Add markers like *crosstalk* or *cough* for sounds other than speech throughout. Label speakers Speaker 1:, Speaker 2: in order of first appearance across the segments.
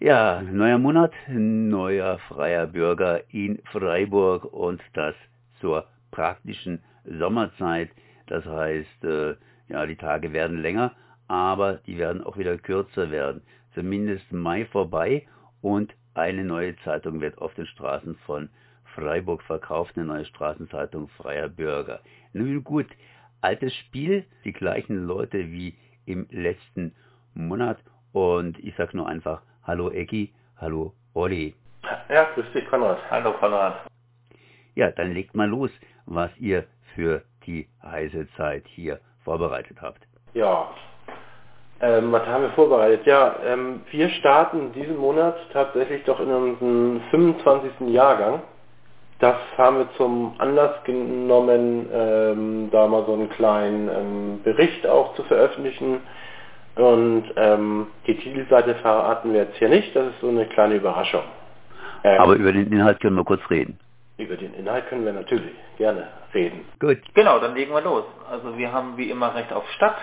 Speaker 1: Ja, neuer Monat, neuer freier Bürger in Freiburg und das zur praktischen Sommerzeit. Das heißt, äh, ja, die Tage werden länger, aber die werden auch wieder kürzer werden. Zumindest Mai vorbei und eine neue Zeitung wird auf den Straßen von Freiburg verkauft, eine neue Straßenzeitung Freier Bürger. Nun gut, altes Spiel, die gleichen Leute wie im letzten Monat und ich sag nur einfach Hallo Ecki, hallo Olli.
Speaker 2: Ja, grüß dich Konrad.
Speaker 3: Hallo Konrad.
Speaker 1: Ja, dann legt mal los, was ihr für die heiße Zeit hier vorbereitet habt.
Speaker 2: Ja, ähm, was haben wir vorbereitet? Ja, ähm, wir starten diesen Monat tatsächlich doch in unserem 25. Jahrgang. Das haben wir zum Anlass genommen, ähm, da mal so einen kleinen ähm, Bericht auch zu veröffentlichen. Und ähm, die Titelseite verraten wir jetzt hier nicht, das ist so eine kleine Überraschung.
Speaker 1: Ähm, Aber über den Inhalt können wir kurz reden.
Speaker 2: Über den Inhalt können wir natürlich gerne reden.
Speaker 3: Gut. Genau, dann legen wir los. Also wir haben wie immer Recht auf Stadt.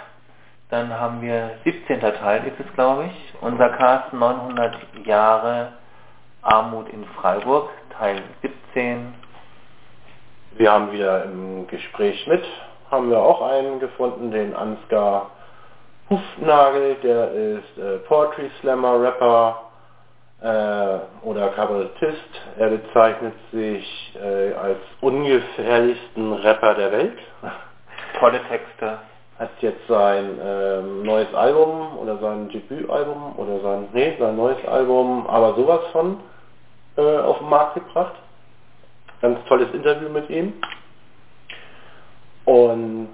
Speaker 3: Dann haben wir 17. Teil ist es, glaube ich. Unser Cast 900 Jahre Armut in Freiburg, Teil 17.
Speaker 2: Wir haben wieder im Gespräch mit, haben wir auch einen gefunden, den Ansgar Hufnagel, der ist äh, Poetry Slammer, Rapper äh, oder Kabarettist. Er bezeichnet sich äh, als ungefährlichsten Rapper der Welt. *laughs*
Speaker 3: Tolle Texte.
Speaker 2: Hat jetzt sein ähm, neues Album oder sein Debütalbum oder sein, nee, sein neues Album, aber sowas von äh, auf den Markt gebracht. Ganz tolles Interview mit ihm. Und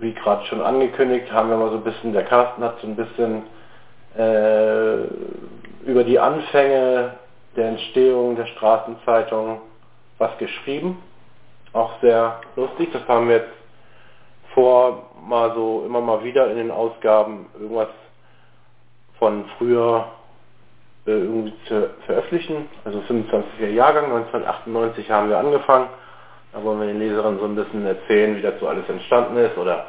Speaker 2: wie gerade schon angekündigt, haben wir mal so ein bisschen, der Carsten hat so ein bisschen äh, über die Anfänge der Entstehung der Straßenzeitung was geschrieben. Auch sehr lustig, das haben wir jetzt vor mal so immer mal wieder in den Ausgaben irgendwas von früher äh, irgendwie zu veröffentlichen. Also 25er Jahrgang, 1998 haben wir angefangen da wollen wir den Leserinnen so ein bisschen erzählen, wie dazu alles entstanden ist oder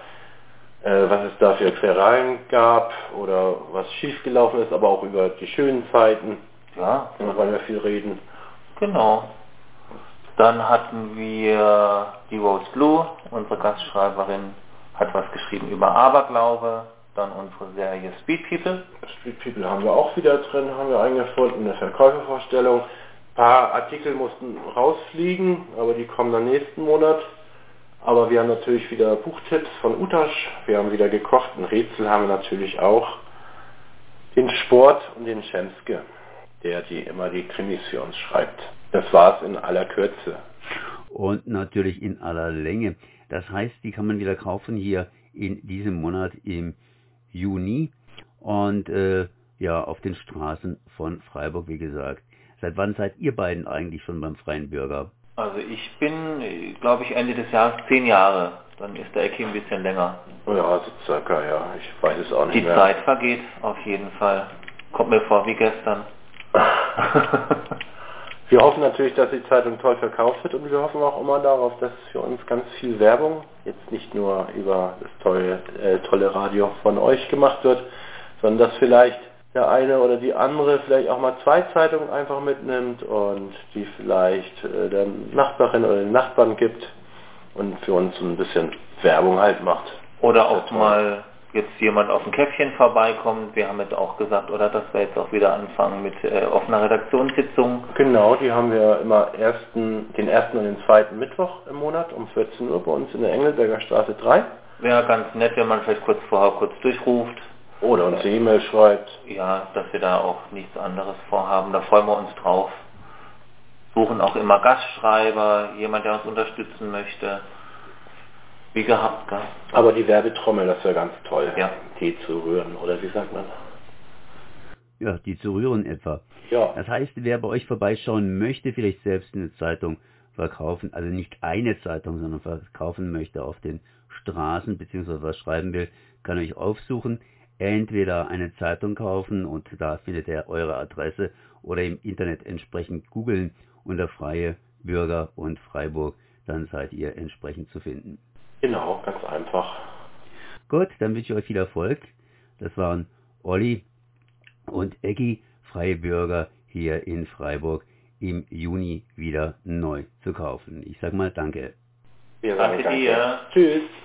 Speaker 2: äh, was es da für Querelen gab oder was schiefgelaufen ist, aber auch über die schönen Zeiten.
Speaker 3: Ja.
Speaker 2: Da wollen wir viel reden.
Speaker 3: Genau. Dann hatten wir die Rose Blue, unsere Gastschreiberin hat was geschrieben über Aberglaube. Dann unsere Serie Speed People.
Speaker 2: Speed People haben wir auch wieder drin, haben wir eingefunden, eine Verkäufervorstellung. Ein paar Artikel mussten rausfliegen, aber die kommen dann nächsten Monat. Aber wir haben natürlich wieder Buchtipps von Utasch. Wir haben wieder gekocht. Ein Rätsel haben wir natürlich auch. Den Sport und den Schemske, der die immer die Krimis für uns schreibt. Das war's in aller Kürze.
Speaker 1: Und natürlich in aller Länge. Das heißt, die kann man wieder kaufen hier in diesem Monat im Juni. Und äh, ja, auf den Straßen von Freiburg, wie gesagt. Seit wann seid ihr beiden eigentlich schon beim Freien Bürger?
Speaker 3: Also ich bin, glaube ich, Ende des Jahres zehn Jahre. Dann ist der Ecke ein bisschen länger.
Speaker 2: Ja, so circa, ja. Ich weiß es auch nicht
Speaker 3: Die
Speaker 2: mehr.
Speaker 3: Zeit vergeht auf jeden Fall. Kommt mir vor wie gestern. *laughs*
Speaker 2: wir hoffen natürlich, dass die Zeitung toll verkauft wird und wir hoffen auch immer darauf, dass für uns ganz viel Werbung, jetzt nicht nur über das tolle, äh, tolle Radio von euch gemacht wird, sondern dass vielleicht der eine oder die andere vielleicht auch mal zwei Zeitungen einfach mitnimmt und die vielleicht äh, der Nachbarin oder den Nachbarn gibt und für uns ein bisschen Werbung halt macht.
Speaker 3: Oder auch mal jetzt jemand auf ein Käffchen vorbeikommt. Wir haben jetzt auch gesagt, oder dass wir jetzt auch wieder anfangen mit äh, offener Redaktionssitzung.
Speaker 2: Genau, die haben wir immer ersten, den ersten und den zweiten Mittwoch im Monat um 14 Uhr bei uns in der Engelberger Straße 3.
Speaker 3: Wäre ganz nett, wenn man vielleicht kurz vorher kurz durchruft.
Speaker 2: Oder uns eine E-Mail schreibt.
Speaker 3: Ja, dass wir da auch nichts anderes vorhaben. Da freuen wir uns drauf. Suchen auch immer Gastschreiber, jemand, der uns unterstützen möchte. Wie gehabt, gell?
Speaker 2: Aber die Werbetrommel, das wäre ganz toll.
Speaker 3: Ja.
Speaker 2: Die zu rühren, oder wie sagt man?
Speaker 1: Ja, die zu rühren etwa.
Speaker 2: Ja.
Speaker 1: Das heißt, wer bei euch vorbeischauen möchte, vielleicht selbst eine Zeitung verkaufen, also nicht eine Zeitung, sondern verkaufen möchte auf den Straßen, beziehungsweise was schreiben will, kann euch aufsuchen entweder eine Zeitung kaufen und da findet er eure Adresse oder im Internet entsprechend googeln unter Freie Bürger und Freiburg, dann seid ihr entsprechend zu finden.
Speaker 2: Genau, ganz einfach.
Speaker 1: Gut, dann wünsche ich euch viel Erfolg. Das waren Olli und Eggy Freie Bürger hier in Freiburg im Juni wieder neu zu kaufen. Ich sag mal danke.
Speaker 2: Wir sagen
Speaker 3: Danke
Speaker 2: danke.
Speaker 3: dir.
Speaker 2: Tschüss.